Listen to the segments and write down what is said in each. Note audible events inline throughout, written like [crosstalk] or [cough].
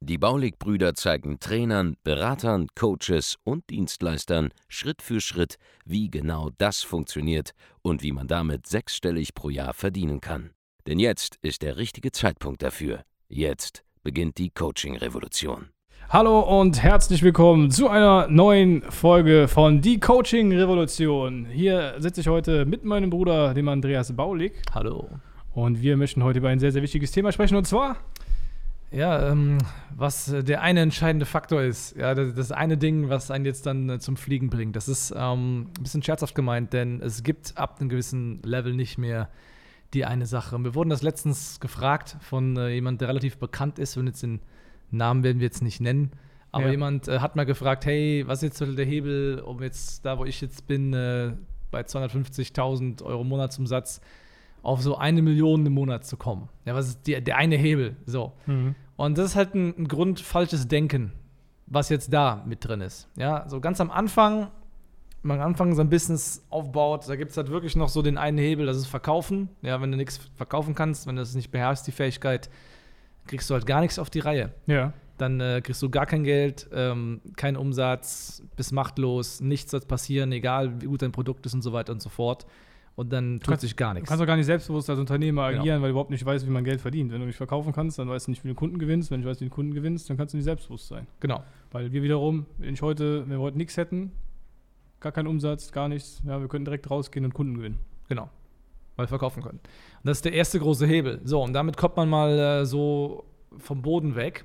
Die Baulig-Brüder zeigen Trainern, Beratern, Coaches und Dienstleistern Schritt für Schritt, wie genau das funktioniert und wie man damit sechsstellig pro Jahr verdienen kann. Denn jetzt ist der richtige Zeitpunkt dafür. Jetzt beginnt die Coaching-Revolution. Hallo und herzlich willkommen zu einer neuen Folge von Die Coaching Revolution. Hier sitze ich heute mit meinem Bruder, dem Andreas Baulig. Hallo. Und wir möchten heute über ein sehr, sehr wichtiges Thema sprechen und zwar ja, ähm, was äh, der eine entscheidende Faktor ist, ja, das, das eine Ding, was einen jetzt dann äh, zum Fliegen bringt, das ist ähm, ein bisschen scherzhaft gemeint, denn es gibt ab einem gewissen Level nicht mehr die eine Sache. Wir wurden das letztens gefragt von äh, jemand, der relativ bekannt ist, und jetzt den Namen werden wir jetzt nicht nennen, aber Ja. jemand äh, hat mal gefragt, hey, was ist jetzt der Hebel, um jetzt da, wo ich jetzt bin, äh, bei 250.000 Euro Monatsumsatz auf so eine Million im Monat zu kommen. Ja, was ist die, der eine Hebel? So. Und das ist halt ein, ein Grund falsches Denken, was jetzt da mit drin ist. Ja, so ganz am Anfang, wenn man am Anfang sein Business aufbaut, da gibt es halt wirklich noch so den einen Hebel, das ist Verkaufen. Ja, wenn du nichts verkaufen kannst, wenn du das nicht beherrschst, die Fähigkeit, kriegst du halt gar nichts auf die Reihe. ja, Dann äh, kriegst du gar kein Geld, ähm, keinen Umsatz, bist machtlos, nichts wird passieren, egal wie gut dein Produkt ist und so weiter und so fort. Und dann tut kannst- sich gar du nichts. kannst auch gar nicht selbstbewusst als Unternehmer Genau. agieren, weil du überhaupt nicht weißt, wie man Geld verdient. Wenn du nicht verkaufen kannst, dann weißt du nicht, wie du Kunden gewinnst. Wenn du weißt, wie du Kunden gewinnst, dann kannst du nicht selbstbewusst sein. Genau. Weil wir wiederum, wenn ich heute, wenn wir heute nichts hätten, gar keinen Umsatz, gar nichts, ja, wir könnten direkt rausgehen und Kunden gewinnen. Genau. Weil wir verkaufen können. Und das ist der erste große Hebel. So, und damit kommt man mal äh, so vom Boden weg.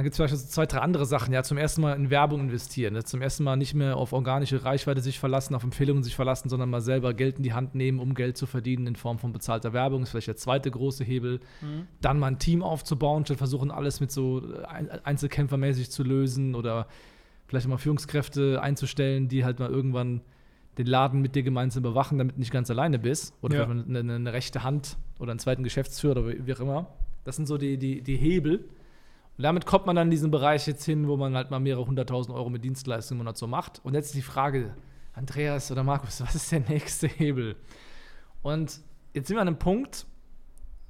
Dann gibt es vielleicht so zwei, drei andere Sachen. Ja, zum ersten Mal in Werbung investieren. Ne? Zum ersten Mal nicht mehr auf organische Reichweite sich verlassen, auf Empfehlungen sich verlassen, sondern mal selber Geld in die Hand nehmen, um Geld zu verdienen in Form von bezahlter Werbung. ist vielleicht der zweite große Hebel. Dann mal ein Team aufzubauen, statt versuchen, alles mit so äh, Ein- Einzelkämpfermäßig zu lösen oder vielleicht mal Führungskräfte einzustellen, die halt mal irgendwann den Laden mit dir gemeinsam bewachen, damit du nicht ganz alleine bist. Oder Ja. vielleicht eine, eine rechte Hand oder einen zweiten Geschäftsführer oder wie wie auch immer. Das sind so die, die, die Hebel. Und damit kommt man dann in diesen Bereich jetzt hin, wo man halt mal mehrere hunderttausend Euro mit Dienstleistungen im Monat so macht. Und jetzt ist die Frage, Andreas oder Markus, [laughs] was ist der nächste Hebel? Und jetzt sind wir an einem Punkt,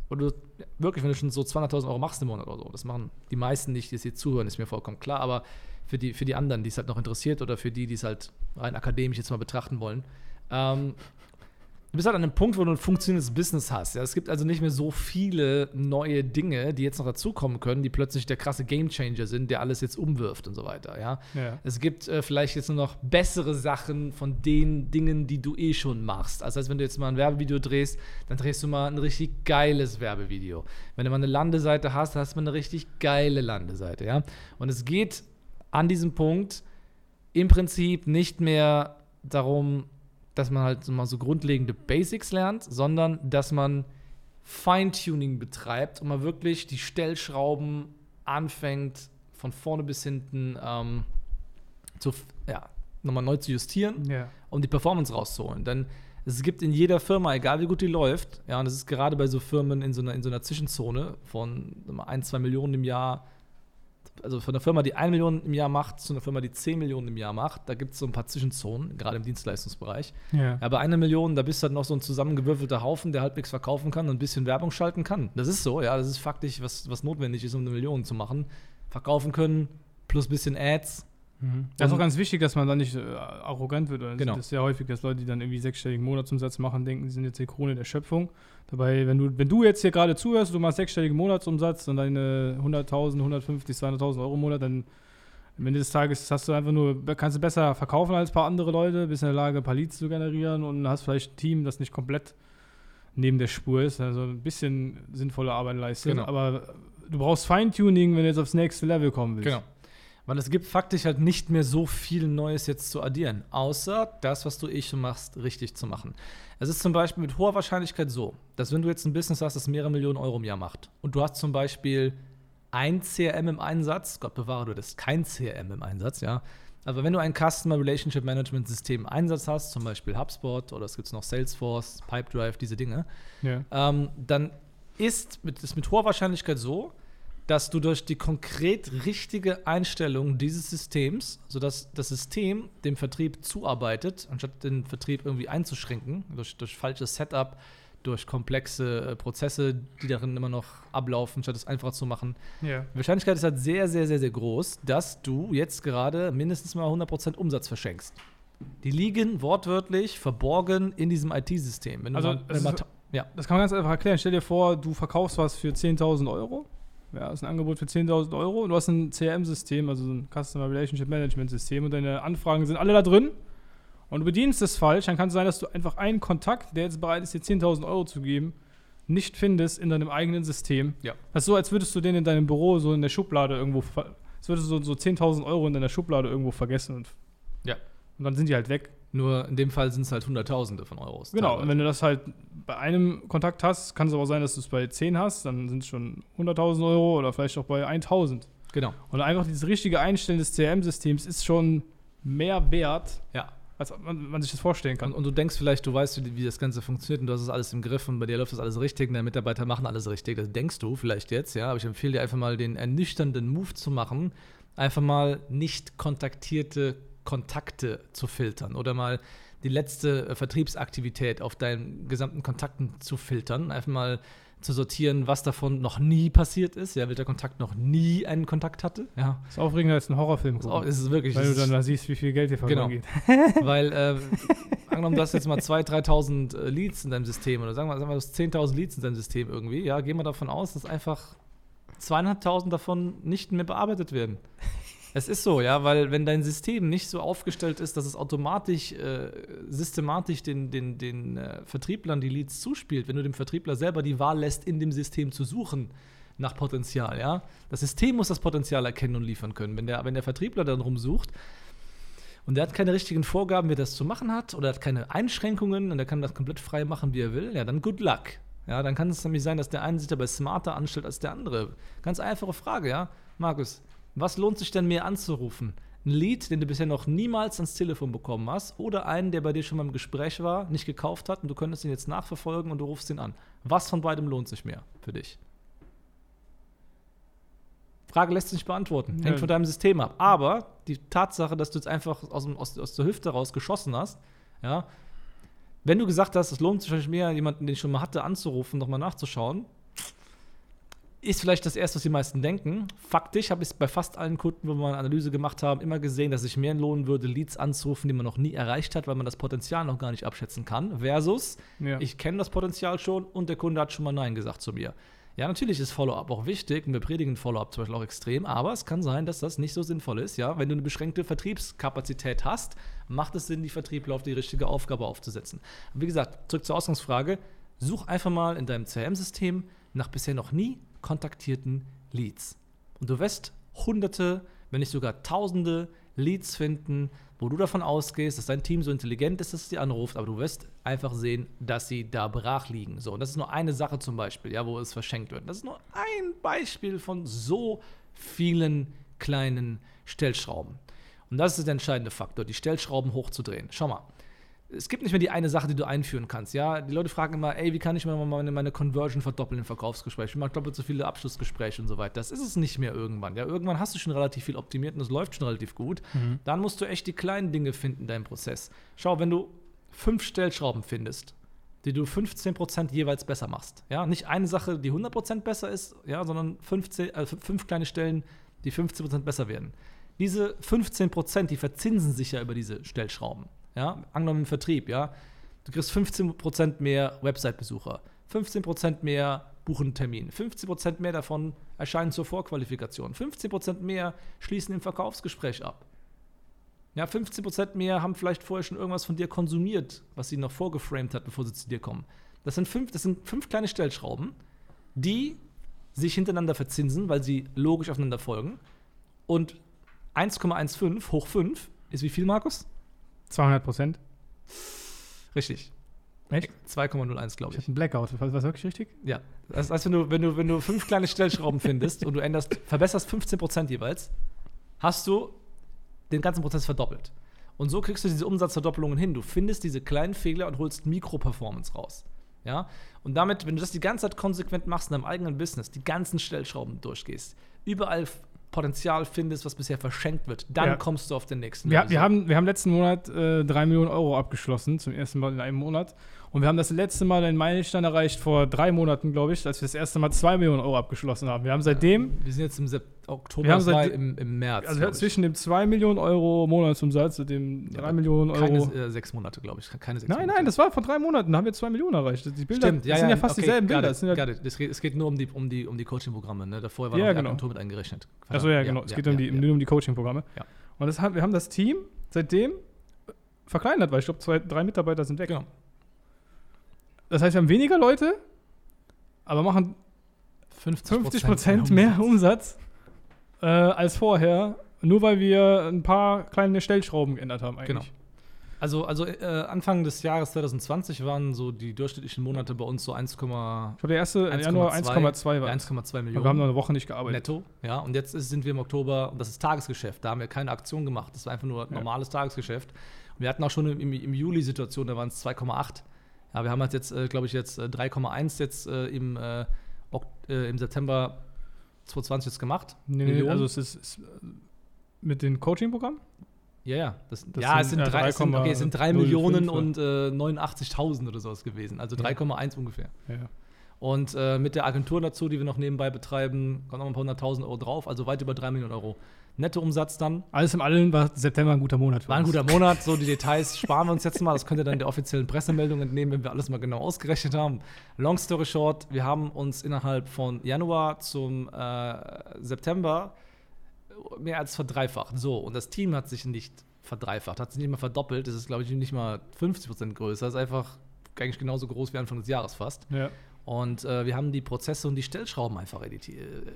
wo du wirklich, wenn du schon so 200.000 Euro machst im Monat oder so, das machen die meisten nicht, die jetzt hier zuhören, ist mir vollkommen klar, aber für die, für die anderen, die es halt noch interessiert oder für die, die es halt rein akademisch jetzt mal betrachten wollen, ähm, du bist halt an einem Punkt, wo du ein funktionierendes Business hast. Ja? Es gibt also nicht mehr so viele neue Dinge, die jetzt noch dazukommen können, die plötzlich der krasse Gamechanger sind, der alles jetzt umwirft und so weiter. Ja? Ja. Es gibt äh, vielleicht jetzt nur noch bessere Sachen von den Dingen, die du eh schon machst. Also, als wenn du jetzt mal ein Werbevideo drehst, dann drehst du mal ein richtig geiles Werbevideo. Wenn du mal eine Landeseite hast, hast du mal eine richtig geile Landeseite. Ja? Und es geht an diesem Punkt im Prinzip nicht mehr darum, dass man halt so mal so grundlegende Basics lernt, sondern dass man Feintuning betreibt und mal wirklich die Stellschrauben anfängt, von vorne bis hinten ähm, zu, ja, nochmal neu zu justieren, Ja. um die Performance rauszuholen. Denn es gibt in jeder Firma, egal wie gut die läuft, ja, und das ist gerade bei so Firmen in so einer, in so einer Zwischenzone von ein, zwei Millionen im Jahr, also von einer Firma, die 1 Million im Jahr macht, zu einer Firma, die 10 Millionen im Jahr macht, da gibt es so ein paar Zwischenzonen, gerade im Dienstleistungsbereich. Ja. Bei einer Million, da bist du halt noch so ein zusammengewürfelter Haufen, der halbwegs verkaufen kann und ein bisschen Werbung schalten kann. Das ist so, ja, das ist faktisch, was, was notwendig ist, um eine Million zu machen. Verkaufen können, plus ein bisschen Ads. Mhm. Das ist auch ganz wichtig, dass man da nicht äh, arrogant wird. Oder Genau. Das ist ja häufig, dass Leute, die dann irgendwie sechsstelligen Monatsumsatz machen, denken, sie sind jetzt die Krone der Schöpfung. Dabei, wenn du, wenn du jetzt hier gerade zuhörst, du machst sechsstelligen Monatsumsatz und deine 100.000, 150, 200.000 Euro im Monat, dann am Ende des Tages hast du einfach nur, kannst du besser verkaufen als ein paar andere Leute, bist in der Lage, ein paar Leads zu generieren und hast vielleicht ein Team, das nicht komplett neben der Spur ist, also ein bisschen sinnvolle Arbeit leistet. Genau. Aber du brauchst Feintuning, wenn du jetzt aufs nächste Level kommen willst. Genau. Weil es gibt faktisch halt nicht mehr so viel Neues jetzt zu addieren, außer das, was du eh schon machst, richtig zu machen. Es ist zum Beispiel mit hoher Wahrscheinlichkeit so, dass wenn du jetzt ein Business hast, das mehrere Millionen Euro im Jahr macht und du hast zum Beispiel ein CRM im Einsatz, Gott bewahre, du hattest kein CRM im Einsatz, ja, Aber wenn du ein Customer Relationship Management System Einsatz hast, zum Beispiel HubSpot oder es gibt noch Salesforce, Pipedrive, diese Dinge, Ja. ähm, dann ist mit, ist mit hoher Wahrscheinlichkeit so, dass du durch die konkret richtige Einstellung dieses Systems, sodass das System dem Vertrieb zuarbeitet, anstatt den Vertrieb irgendwie einzuschränken, durch, durch falsches Setup, durch komplexe äh, Prozesse, die darin immer noch ablaufen, statt es einfach zu machen. Ja. Die Wahrscheinlichkeit ist halt sehr, sehr, sehr, sehr groß, dass du jetzt gerade mindestens mal 100% Umsatz verschenkst. Die liegen wortwörtlich verborgen in diesem IT-System. Also, mal, mal ja. Das kann man ganz einfach erklären. Stell dir vor, du verkaufst was für 10.000 Euro. Ja, das ist ein Angebot für 10.000 Euro. Und du hast ein CRM-System, also so ein Customer Relationship Management System. Und deine Anfragen sind alle da drin. Und du bedienst es falsch. Dann kann es sein, dass du einfach einen Kontakt, der jetzt bereit ist, dir 10.000 Euro zu geben, nicht findest in deinem eigenen System. Ja. Das ist so, als würdest du den in deinem Büro so in der Schublade irgendwo, als würdest du so, so 10.000 Euro in deiner Schublade irgendwo vergessen. Und, Ja. und dann sind die halt weg. Nur in dem Fall sind es halt Hunderttausende von Euros. Genau, teilweise. und wenn du das halt bei einem Kontakt hast, kann es aber sein, dass du es bei 10 hast, dann sind es schon 100.000 Euro oder vielleicht auch bei 1.000. genau. Und einfach dieses richtige Einstellen des CRM-Systems ist schon mehr wert, Ja. als man, man sich das vorstellen kann. Und, und du denkst vielleicht, du weißt, wie, wie das Ganze funktioniert und du hast es alles im Griff und bei dir läuft das alles richtig und deine Mitarbeiter machen alles richtig. Das denkst du vielleicht jetzt, ja. Aber ich empfehle dir einfach mal den ernüchternden Move zu machen, einfach mal nicht kontaktierte Kontakte zu filtern oder mal die letzte äh, Vertriebsaktivität auf deinen gesamten Kontakten zu filtern. Einfach mal zu sortieren, was davon noch nie passiert ist, ja, welcher Kontakt noch nie einen Kontakt hatte. Ja, Das ist aufregender als ein Horrorfilm. das ist, es wirklich. weil du dann da siehst, wie viel Geld dir Genau. verloren geht. [laughs] weil, äh, angenommen, du hast jetzt mal 2.000, 3.000 äh, Leads in deinem System oder sagen wir, sagen wir du hast 10.000 Leads in deinem System irgendwie, ja, gehen wir davon aus, dass einfach 200.000 davon nicht mehr bearbeitet werden. Es ist so, ja, weil wenn dein System nicht so aufgestellt ist, dass es automatisch, äh, systematisch den, den, den äh, Vertrieblern die Leads zuspielt, wenn du dem Vertriebler selber die Wahl lässt, in dem System zu suchen nach Potenzial, ja. Das System muss das Potenzial erkennen und liefern können. Wenn der, wenn der Vertriebler dann rumsucht, und der hat keine richtigen Vorgaben, wie er das zu machen hat, oder hat keine Einschränkungen und er kann das komplett frei machen, wie er will, ja, dann good luck. Ja, dann kann es nämlich sein, dass der eine sich dabei smarter anstellt als der andere. Ganz einfache Frage, ja. Markus, was lohnt sich denn mehr anzurufen? Ein Lead, den du bisher noch niemals ans Telefon bekommen hast, oder einen, der bei dir schon mal im Gespräch war, nicht gekauft hat und du könntest ihn jetzt nachverfolgen und du rufst ihn an. Was von beidem lohnt sich mehr für dich? Frage lässt sich nicht beantworten. Hängt Ja. von deinem System ab. Aber die Tatsache, dass du jetzt einfach aus, aus, aus der Hüfte raus geschossen hast, ja, wenn du gesagt hast, es lohnt sich mehr, jemanden, den ich schon mal hatte, anzurufen, nochmal nachzuschauen, ist vielleicht das Erste, was die meisten denken. Faktisch habe ich es bei fast allen Kunden, wo wir eine Analyse gemacht haben, immer gesehen, dass es sich mehr lohnen würde, Leads anzurufen, die man noch nie erreicht hat, weil man das Potenzial noch gar nicht abschätzen kann, versus Ja. ich kenne das Potenzial schon und der Kunde hat schon mal Nein gesagt zu mir. Ja, natürlich ist Follow-up auch wichtig und wir predigen Follow-up zum Beispiel auch extrem, aber es kann sein, dass das nicht so sinnvoll ist. Ja, wenn du eine beschränkte Vertriebskapazität hast, macht es Sinn, die Vertriebler auf die richtige Aufgabe aufzusetzen. Wie gesagt, zurück zur Ausgangsfrage: Such einfach mal in deinem CRM-System nach bisher noch nie kontaktierten Leads. Und du wirst hunderte, wenn nicht sogar tausende Leads finden, wo du davon ausgehst, dass dein Team so intelligent ist, dass es dir anruft, aber du wirst einfach sehen, dass sie da brach liegen. So, und das ist nur eine Sache zum Beispiel, ja, wo es verschenkt wird. Das ist nur ein Beispiel von so vielen kleinen Stellschrauben. Und das ist der entscheidende Faktor, die Stellschrauben hochzudrehen. Schau mal. Es gibt nicht mehr die eine Sache, die du einführen kannst. Ja, die Leute fragen immer, ey, wie kann ich meine, meine Conversion verdoppeln im Verkaufsgespräch? Ich mache doppelt so viele Abschlussgespräche und so weiter. Das ist es nicht mehr irgendwann. Ja, irgendwann hast du schon relativ viel optimiert und es läuft schon relativ gut. Dann musst du echt die kleinen Dinge finden in deinem Prozess. Schau, wenn du fünf Stellschrauben findest, die du 15% jeweils besser machst. Ja, nicht eine Sache, die 100% besser ist, ja, sondern 15, äh, fünf kleine Stellen, die 15% besser werden. Diese 15%, die verzinsen sich ja über diese Stellschrauben. Ja, angenommen im Vertrieb, ja. Du kriegst 15% mehr Website-Besucher, 15% mehr buchen einen Termin, 15% mehr davon erscheinen zur Vorqualifikation, 15% mehr schließen im Verkaufsgespräch ab. Ja, 15% mehr haben vielleicht vorher schon irgendwas von dir konsumiert, was sie noch vorgeframed hat, bevor sie zu dir kommen. Das sind fünf, das sind fünf kleine Stellschrauben, die sich hintereinander verzinsen, weil sie logisch aufeinander folgen. Und 1,15 hoch 5 ist wie viel, Markus? 200 Prozent. Richtig. Echt? 2,01, glaube Ich ich. hatte einen Blackout. War das wirklich richtig? Ja. Das heißt, wenn du, wenn du, wenn du fünf kleine Stellschrauben findest und du änderst, verbesserst 15% jeweils, hast du den ganzen Prozess verdoppelt. Und so kriegst du diese Umsatzverdoppelungen hin. Du findest diese kleinen Fehler und holst Mikro-Performance raus. Ja? Und damit, wenn du das die ganze Zeit konsequent machst in deinem eigenen Business, die ganzen Stellschrauben durchgehst, überall Potenzial findest, was bisher verschenkt wird, dann Ja. kommst du auf den nächsten Wir, wir, haben, wir haben letzten Monat äh, 3 Millionen Euro abgeschlossen, zum ersten Mal in einem Monat. Und wir haben das letzte Mal den Meilenstein erreicht vor drei Monaten, glaube ich, als wir das erste Mal 2 Millionen Euro abgeschlossen haben. Wir haben seitdem, wir sind jetzt im Sep Oktober, Wir haben seit- im, im März. also zwischen dem 2 Millionen Euro Monatsumsatz und dem 3 aber Millionen Euro. keine äh, sechs Monate, glaube ich. Keine sechs nein, Monate. nein, das war vor drei Monaten, da haben wir 2 Millionen erreicht. Die Bilder Stimmt, ja, sind ja fast okay, dieselben Bilder. it, ja, it. Es, geht, es geht nur um die, um die, um die Coaching-Programme, ne? Davor war Ja, noch genau. Agentur mit eingerechnet. Achso, ja, genau. es geht um, die, ja. nur um die Coaching-Programme. Ja. Und das wir haben das Team seitdem verkleinert, weil ich glaube, zwei, drei Mitarbeiter sind weg. Genau. Das heißt, wir haben weniger Leute, aber machen 50 50 Prozent mehr Umsatz äh, als vorher, nur weil wir ein paar kleine Stellschrauben geändert haben eigentlich. Genau. Also, also äh, Anfang des Jahres 2020 waren so die durchschnittlichen Monate bei uns so 1,2 Ich glaube, der erste 1,2 Januar 1,2 war. ja, es. 1,2 Aber Millionen. wir haben noch eine Woche nicht gearbeitet. netto. Ja, und jetzt ist, sind wir im Oktober, und das ist Tagesgeschäft. Da haben wir keine Aktion gemacht. Das war einfach nur Ja. normales Tagesgeschäft. Und wir hatten auch schon im, im, im Juli Situation, da waren es 2,8. Ja, wir haben halt jetzt, äh, glaube ich, jetzt äh, 3,1 jetzt äh, im, äh, äh, im September 2020 jetzt gemacht. Nee, nee, Millionen. also es ist, ist äh, mit den Coaching-Programmen? Ja, ja. Das, Das ja, es sind, sind, ja, drei, es sind, okay, es sind 3 3,05 Millionen oder? und äh, 89.000 oder sowas gewesen. Also Ja. 3,1 ungefähr. Ja. Und äh, mit der Agentur dazu, die wir noch nebenbei betreiben, kommen noch ein paar hunderttausend Euro drauf. Also weit über 3 Millionen Euro. Nettoumsatz dann. Alles im Allen war September ein guter Monat für War ein guter [laughs] Monat. So die Details sparen wir uns jetzt mal. Das könnt ihr dann der offiziellen Pressemeldung entnehmen, wenn wir alles mal genau ausgerechnet haben. Long story short, wir haben uns innerhalb von Januar zum äh, September mehr als verdreifacht. So, und das Team hat sich nicht verdreifacht, hat sich nicht mal verdoppelt. Das ist, glaube ich, nicht mal 50 Prozent größer. Das ist einfach eigentlich genauso groß wie Anfang des Jahres fast. Ja. Und äh, wir haben die Prozesse und die Stellschrauben einfach äh,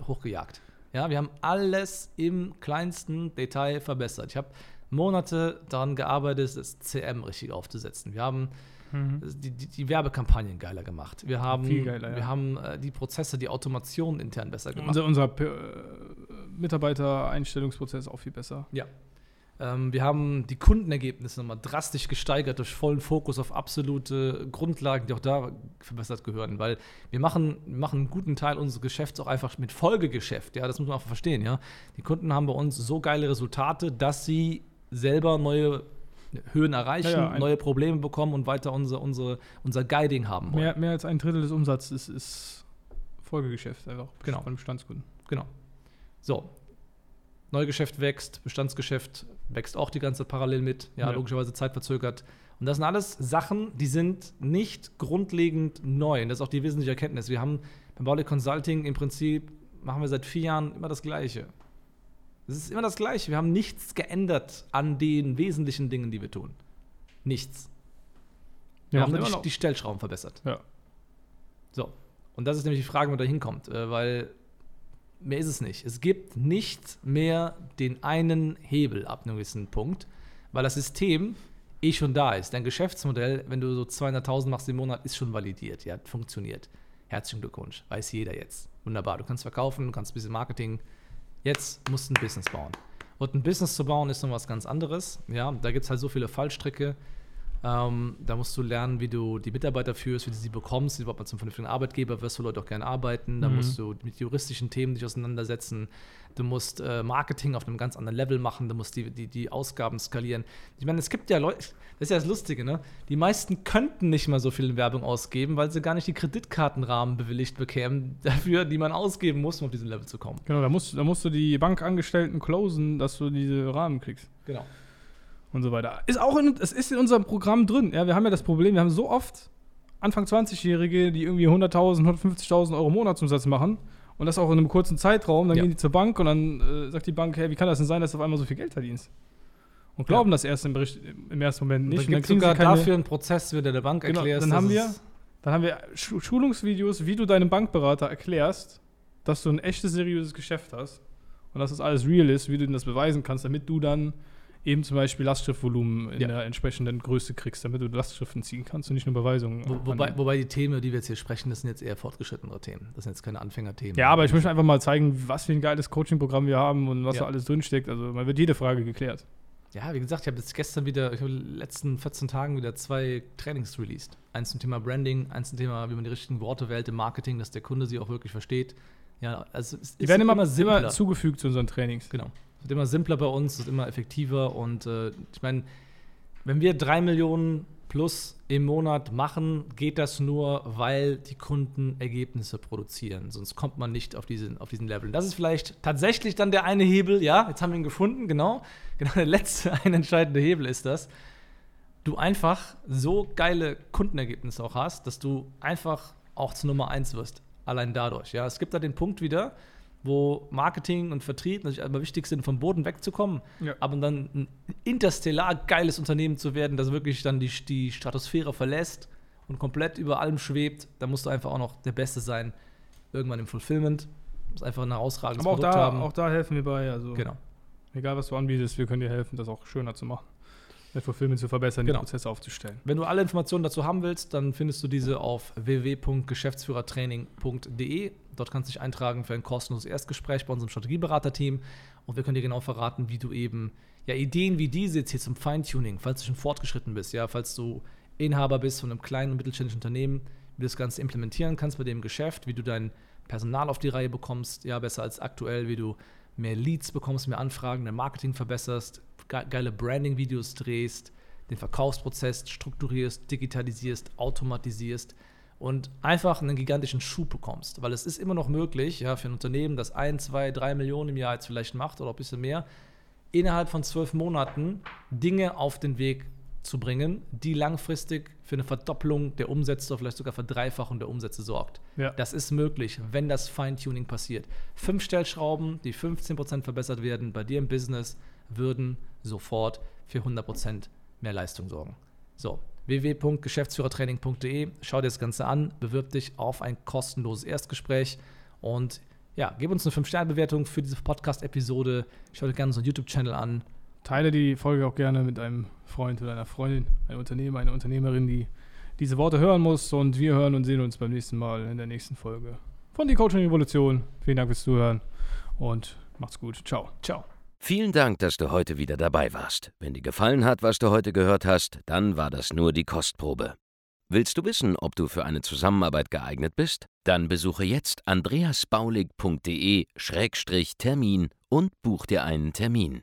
hochgejagt. Ja, wir haben alles im kleinsten Detail verbessert. Ich habe Monate daran gearbeitet, das CM richtig aufzusetzen. Wir haben Mhm. die, die, die Werbekampagnen geiler gemacht. Wir haben, Viel geiler, ja. wir haben äh, die Prozesse, die Automation intern besser gemacht. Unser, unser äh, Mitarbeiter-Einstellungsprozess auch viel besser. Ja. Ähm, wir haben die Kundenergebnisse nochmal drastisch gesteigert durch vollen Fokus auf absolute Grundlagen, die auch da verbessert gehören, weil wir machen, wir machen einen guten Teil unseres Geschäfts auch einfach mit Folgegeschäft. Ja, das muss man auch verstehen. Ja, die Kunden haben bei uns so geile Resultate, dass sie selber neue Höhen erreichen, Ja, neue Probleme bekommen und weiter unsere, unsere, unser Guiding haben wollen. Mehr, mehr als ein Drittel des Umsatzes ist, ist Folgegeschäft einfach Genau. von Bestandskunden. Genau. So. Neugeschäft wächst, Bestandsgeschäft wächst auch die ganze Zeit parallel mit. Ja, Ja. logischerweise zeitverzögert. Und das sind alles Sachen, die sind nicht grundlegend neu. Und das ist auch die wesentliche Erkenntnis. Wir haben beim Baulig Consulting im Prinzip, machen wir seit vier Jahren immer das Gleiche. Es ist immer das Gleiche. Wir haben nichts geändert an den wesentlichen Dingen, die wir tun. Nichts. Wir haben nur die, die Stellschrauben verbessert. Ja. So. Und das ist nämlich die Frage, wo da hinkommt, äh, weil mehr ist es nicht. Es gibt nicht mehr den einen Hebel ab einem gewissen Punkt, weil das System eh schon da ist. Dein Geschäftsmodell, wenn du so 200.000 machst im Monat, ist schon validiert, ja, funktioniert. Herzlichen Glückwunsch, weiß jeder jetzt. Wunderbar, du kannst verkaufen, du kannst ein bisschen Marketing. Jetzt musst du ein Business bauen. Und ein Business zu bauen ist noch was ganz anderes. Ja, da gibt es halt so viele Fallstricke. Ähm, da musst du lernen, wie du die Mitarbeiter führst, wie du sie bekommst, wie du überhaupt mal zum vernünftigen Arbeitgeber wirst, wo Leute auch gerne arbeiten. Da Mhm. musst du mit juristischen Themen dich auseinandersetzen. Du musst äh, Marketing auf einem ganz anderen Level machen. Du musst die, die, die Ausgaben skalieren. Ich meine, es gibt ja Leute, das ist ja das Lustige, ne? Die meisten könnten nicht mal so viel in Werbung ausgeben, weil sie gar nicht die Kreditkartenrahmen bewilligt bekämen [laughs] dafür, die man ausgeben muss, um auf diesen Level zu kommen. Genau, da musst, da musst du die Bankangestellten closen, dass du diese Rahmen kriegst. Genau. Und so weiter. Ist auch in, es ist in unserem Programm drin. Ja, wir haben ja das Problem, wir haben so oft Anfang 20-Jährige, die irgendwie 100.000, 150.000 Euro Monatsumsatz machen und das auch in einem kurzen Zeitraum. Dann Ja. gehen die zur Bank und dann äh, sagt die Bank, hey, wie kann das denn sein, dass du auf einmal so viel Geld verdienst? Und glauben das erst im, Bericht, im ersten Moment nicht. Und dann dann kriegen sie sogar keine, dafür einen Prozess, wie du der Bank Genau, erklärst. dann haben wir- dann haben wir Schu- Schulungsvideos, wie du deinem Bankberater erklärst, dass du ein echtes, seriöses Geschäft hast und dass das alles real ist, wie du das beweisen kannst, damit du dann eben zum Beispiel Lastschriftvolumen in Ja. der entsprechenden Größe kriegst, damit du Lastschriften ziehen kannst und nicht nur Beweisungen. Wo, wobei, wobei die Themen, über die wir jetzt hier sprechen, das sind jetzt eher fortgeschrittenere Themen. Das sind jetzt keine Anfängerthemen. ja, aber ich möchte einfach mal zeigen, was für ein geiles Coaching-Programm wir haben und was Ja. da alles drinsteckt. Also, man wird jede Frage geklärt. ja, wie gesagt, ich habe jetzt gestern wieder, ich habe in den letzten 14 Tagen wieder zwei Trainings released. Eins zum Thema Branding, eins zum Thema, wie man die richtigen Worte wählt im Marketing, dass der Kunde sie auch wirklich versteht. Ja, also Die werden immer, immer, simpler. zugefügt zu unseren Trainings. Genau. Wird immer simpler bei uns, wird immer effektiver und äh, ich meine, wenn wir drei Millionen plus im Monat machen, geht das nur, weil die Kunden Ergebnisse produzieren. Sonst kommt man nicht auf diesen, auf diesen Level. Das ist vielleicht tatsächlich dann der eine Hebel, ja, jetzt haben wir ihn gefunden, genau. [laughs] Genau der letzte, [laughs] ein entscheidende Hebel ist das. Du einfach so geile Kundenergebnisse auch hast, dass du einfach auch zur Nummer eins wirst. Allein dadurch. Ja, es gibt da den Punkt wieder, wo Marketing und Vertrieb natürlich immer wichtig sind, vom Boden wegzukommen, Ja. aber dann ein interstellar geiles Unternehmen zu werden, das wirklich dann die, die Stratosphäre verlässt und komplett über allem schwebt, da musst du einfach auch noch der Beste sein. Irgendwann im Fulfillment. Muss einfach ein herausragendes Aber auch Produkt da, haben. auch da helfen wir bei. Also genau. egal was du anbietest, wir können dir helfen, das auch schöner zu machen. Fulfillment zu verbessern, Genau. die Prozesse aufzustellen. Wenn du alle Informationen dazu haben willst, dann findest du diese auf www.geschäftsführertraining.de. Dort kannst du dich eintragen für ein kostenloses Erstgespräch bei unserem Strategieberaterteam und wir können dir genau verraten, wie du eben ja, Ideen wie diese jetzt hier zum Feintuning, falls du schon fortgeschritten bist, ja, falls du Inhaber bist von einem kleinen und mittelständischen Unternehmen, wie du das Ganze implementieren kannst bei dem Geschäft, wie du dein Personal auf die Reihe bekommst, ja, besser als aktuell, wie du mehr Leads bekommst, mehr Anfragen, dein Marketing verbesserst, ge geile Branding-Videos drehst, den Verkaufsprozess strukturierst, digitalisierst, automatisierst und einfach einen gigantischen Schub bekommst. Weil es ist immer noch möglich, ja, für ein Unternehmen, das ein, zwei, drei Millionen im Jahr jetzt vielleicht macht oder ein bisschen mehr, innerhalb von zwölf Monaten Dinge auf den Weg zu bringen, die langfristig für eine Verdopplung der Umsätze oder vielleicht sogar Verdreifachung der Umsätze sorgt. Ja. Das ist möglich, wenn das Feintuning passiert. Fünf Stellschrauben, die 15% verbessert werden bei dir im Business, würden sofort für 100% mehr Leistung sorgen. So, www.geschäftsführertraining.de, schau dir das Ganze an, bewirb dich auf ein kostenloses Erstgespräch und ja, gib uns eine 5-Sterne-Bewertung für diese Podcast-Episode. Schau dir gerne unseren YouTube-Channel an. Teile die Folge auch gerne mit einem Freund oder einer Freundin, einem Unternehmer, einer Unternehmerin, die diese Worte hören muss. Und wir hören und sehen uns beim nächsten Mal in der nächsten Folge von Die Coaching Revolution. Vielen Dank fürs Zuhören und macht's gut. Ciao. Ciao. Vielen Dank, dass du heute wieder dabei warst. Wenn dir gefallen hat, was du heute gehört hast, dann war das nur die Kostprobe. Willst du wissen, ob du für eine Zusammenarbeit geeignet bist? Dann besuche jetzt andreasbaulig.de-termin und buch dir einen Termin.